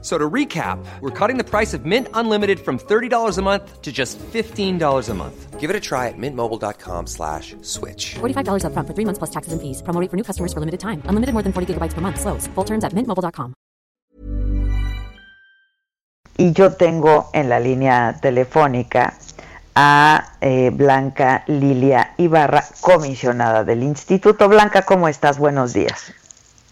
So to recap, we're cutting the price of Mint Unlimited from $30 a month to just $15 a month. Give it a try at mintmobile.com slash switch. $45 upfront for three months plus taxes and fees. Promo rate for new customers for limited time. Unlimited more than 40 gigabytes per month. Slows. Full terms at mintmobile.com. Y yo tengo en la línea telefónica a eh, Blanca Lilia Ibarra, comisionada del Instituto. Blanca, ¿cómo estás? Buenos días.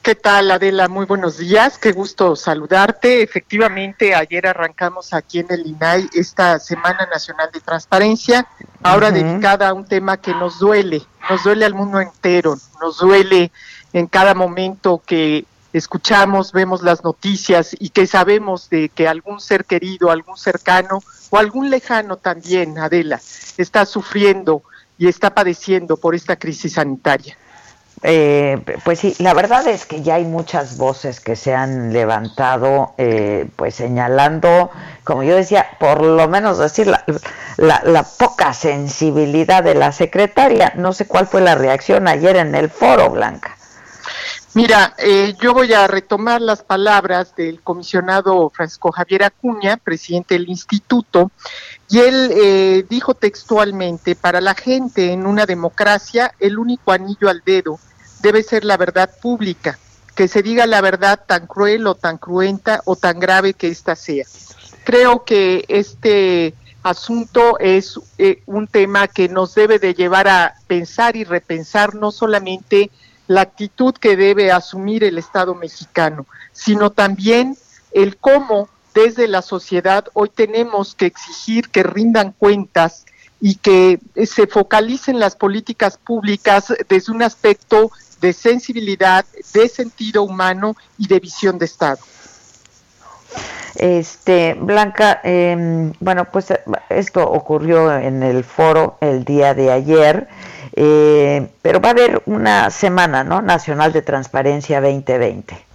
¿Qué tal, Adela? Muy buenos días, qué gusto saludarte. Efectivamente, ayer arrancamos aquí en el INAI esta Semana Nacional de Transparencia, ahora dedicada a un tema que nos duele, nos duele al mundo entero, nos duele en cada momento que escuchamos, vemos las noticias y que sabemos de que algún ser querido, algún cercano o algún lejano también, Adela, está sufriendo y está padeciendo por esta crisis sanitaria. Eh, pues sí, la verdad es que ya hay muchas voces que se han levantado, eh, pues señalando, como yo decía, por lo menos decir la, la, poca sensibilidad de la secretaria. No sé cuál fue la reacción ayer en el foro, Blanca. Mira, eh, yo voy a retomar las palabras del comisionado Francisco Javier Acuña, presidente del instituto, y él dijo textualmente, para la gente en una democracia, el único anillo al dedo debe ser la verdad pública, que se diga la verdad tan cruel o tan cruenta o tan grave que ésta sea. Creo que este asunto es eh, un tema que nos debe de llevar a pensar y repensar no solamente la actitud que debe asumir el Estado mexicano, sino también el cómo desde la sociedad hoy tenemos que exigir que rindan cuentas y que se focalicen las políticas públicas desde un aspecto de sensibilidad, de sentido humano y de visión de Estado. Este, Blanca, em, bueno, pues esto ocurrió en el foro el día de ayer, eh, pero va a haber una semana, ¿no? Nacional de Transparencia 2020.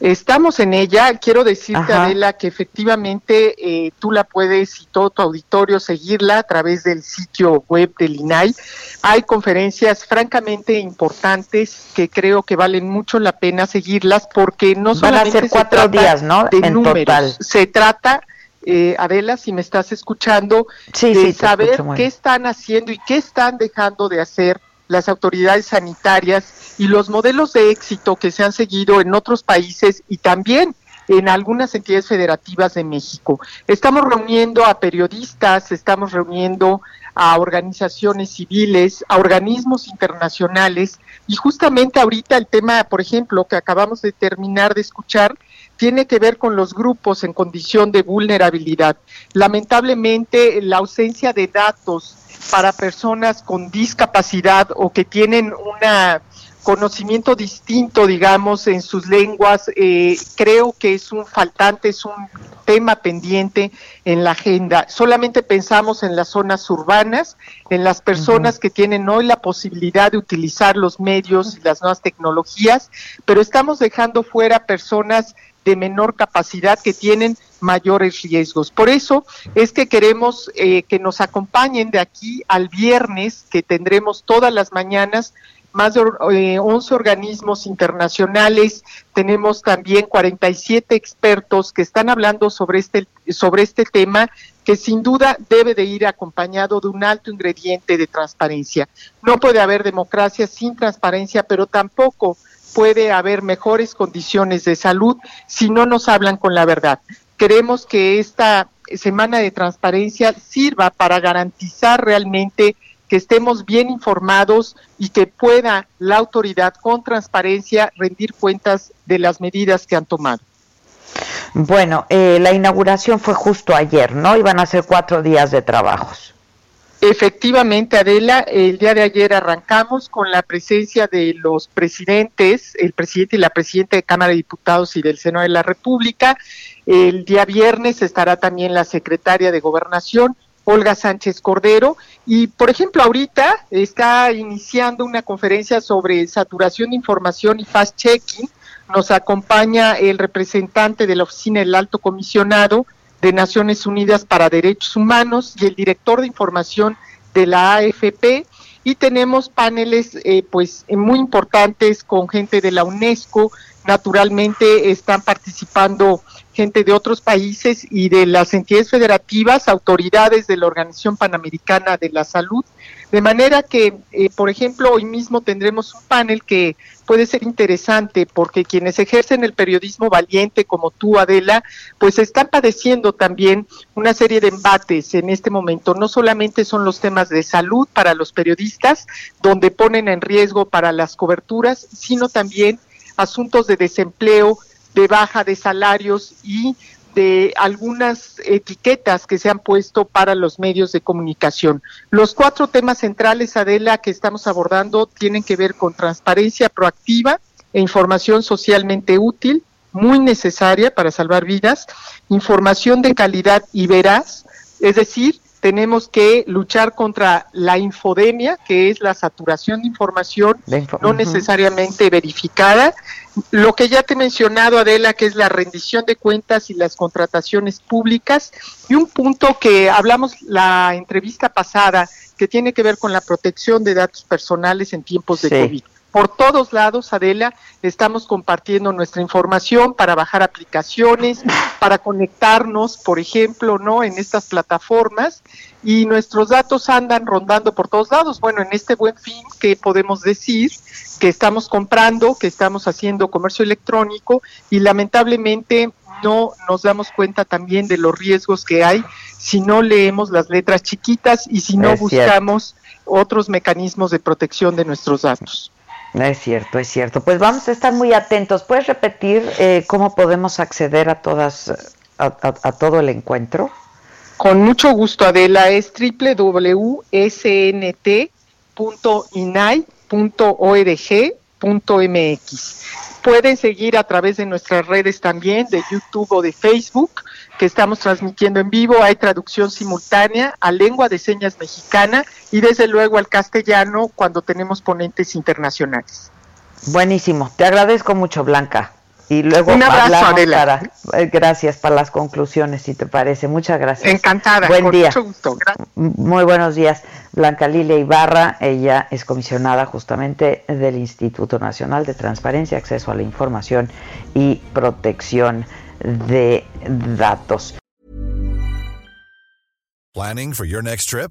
Estamos en ella. Quiero decirte, Adela, que efectivamente eh, tú la puedes y todo tu auditorio seguirla a través del sitio web del INAI. Hay conferencias francamente importantes que creo que valen mucho la pena seguirlas porque no solamente Van a ser cuatro días, ¿no? De números, se trata eh, Adela, si me estás escuchando, de saber qué están haciendo y qué están dejando de hacer las autoridades sanitarias y los modelos de éxito que se han seguido en otros países y también en algunas entidades federativas de México. Estamos reuniendo a periodistas, estamos reuniendo a organizaciones civiles, a organismos internacionales y justamente ahorita el tema, por ejemplo, que acabamos de terminar de escuchar, tiene que ver con los grupos en condición de vulnerabilidad. Lamentablemente, la ausencia de datos para personas con discapacidad o que tienen un conocimiento distinto, digamos, en sus lenguas, eh, creo que es un faltante, es un tema pendiente en la agenda. Solamente pensamos en las zonas urbanas, en las personas que tienen hoy la posibilidad de utilizar los medios y las nuevas tecnologías, pero estamos dejando fuera personas de menor capacidad que tienen mayores riesgos. Por eso es que queremos eh, que nos acompañen de aquí al viernes, que tendremos todas las mañanas más de 11 eh, organismos internacionales, tenemos también 47 expertos que están hablando sobre este, sobre este tema que sin duda debe de ir acompañado de un alto ingrediente de transparencia. No puede haber democracia sin transparencia, pero tampoco puede haber mejores condiciones de salud si no nos hablan con la verdad. Queremos que esta semana de transparencia sirva para garantizar realmente que estemos bien informados y que pueda la autoridad con transparencia rendir cuentas de las medidas que han tomado. Bueno, eh, la inauguración fue justo ayer, ¿no? Iban a ser cuatro días de trabajos. Efectivamente, Adela, el día de ayer arrancamos con la presencia de los presidentes, el presidente y la presidenta de Cámara de Diputados y del Senado de la República. El día viernes estará también la secretaria de Gobernación, Olga Sánchez Cordero. Y, por ejemplo, ahorita está iniciando una conferencia sobre saturación de información y fast-checking nos acompaña el representante de la Oficina del Alto Comisionado de Naciones Unidas para Derechos Humanos y el director de información de la AFP y tenemos paneles eh, pues muy importantes con gente de la UNESCO, naturalmente están participando gente de otros países y de las entidades federativas, autoridades de la Organización Panamericana de la Salud, de manera que, eh, por ejemplo, hoy mismo tendremos un panel que puede ser interesante porque quienes ejercen el periodismo valiente como tú, Adela, pues están padeciendo también una serie de embates en este momento. No solamente son los temas de salud para los periodistas, donde ponen en riesgo para las coberturas, sino también asuntos de desempleo, de baja de salarios y de algunas etiquetas que se han puesto para los medios de comunicación. Los cuatro temas centrales, Adela, que estamos abordando tienen que ver con transparencia proactiva e información socialmente útil, muy necesaria para salvar vidas, información de calidad y veraz, es decir, tenemos que luchar contra la infodemia, que es la saturación de información no necesariamente verificada. Lo que ya te he mencionado, Adela, que es la rendición de cuentas y las contrataciones públicas. Y un punto que hablamos la entrevista pasada, que tiene que ver con la protección de datos personales en tiempos de COVID por todos lados, Adela, estamos compartiendo nuestra información para bajar aplicaciones, para conectarnos, por ejemplo, ¿no? En estas plataformas y nuestros datos andan rondando por todos lados. Bueno, en este buen fin, ¿qué podemos decir? Que estamos comprando, que estamos haciendo comercio electrónico y lamentablemente no nos damos cuenta también de los riesgos que hay si no leemos las letras chiquitas y si no buscamos otros mecanismos de protección de nuestros datos. Es cierto, es cierto. Pues vamos a estar muy atentos. ¿Puedes repetir eh, cómo podemos acceder a todas, a, todo el encuentro? Con mucho gusto, Adela. Es www.snt.inai.org.mx. Pueden seguir a través de nuestras redes también, de YouTube o de Facebook que estamos transmitiendo en vivo. Hay traducción simultánea a lengua de señas mexicana y desde luego al castellano cuando tenemos ponentes internacionales. Buenísimo. Te agradezco mucho, Blanca. Y luego Un abrazo, Para, eh, gracias para las conclusiones, si te parece. Muchas gracias. Encantada. Buen día. Muy buenos días. Blanca Lilia Ibarra, ella es comisionada justamente del Instituto Nacional de Transparencia, Acceso a la Información y Protección de datos. Planning for your next trip?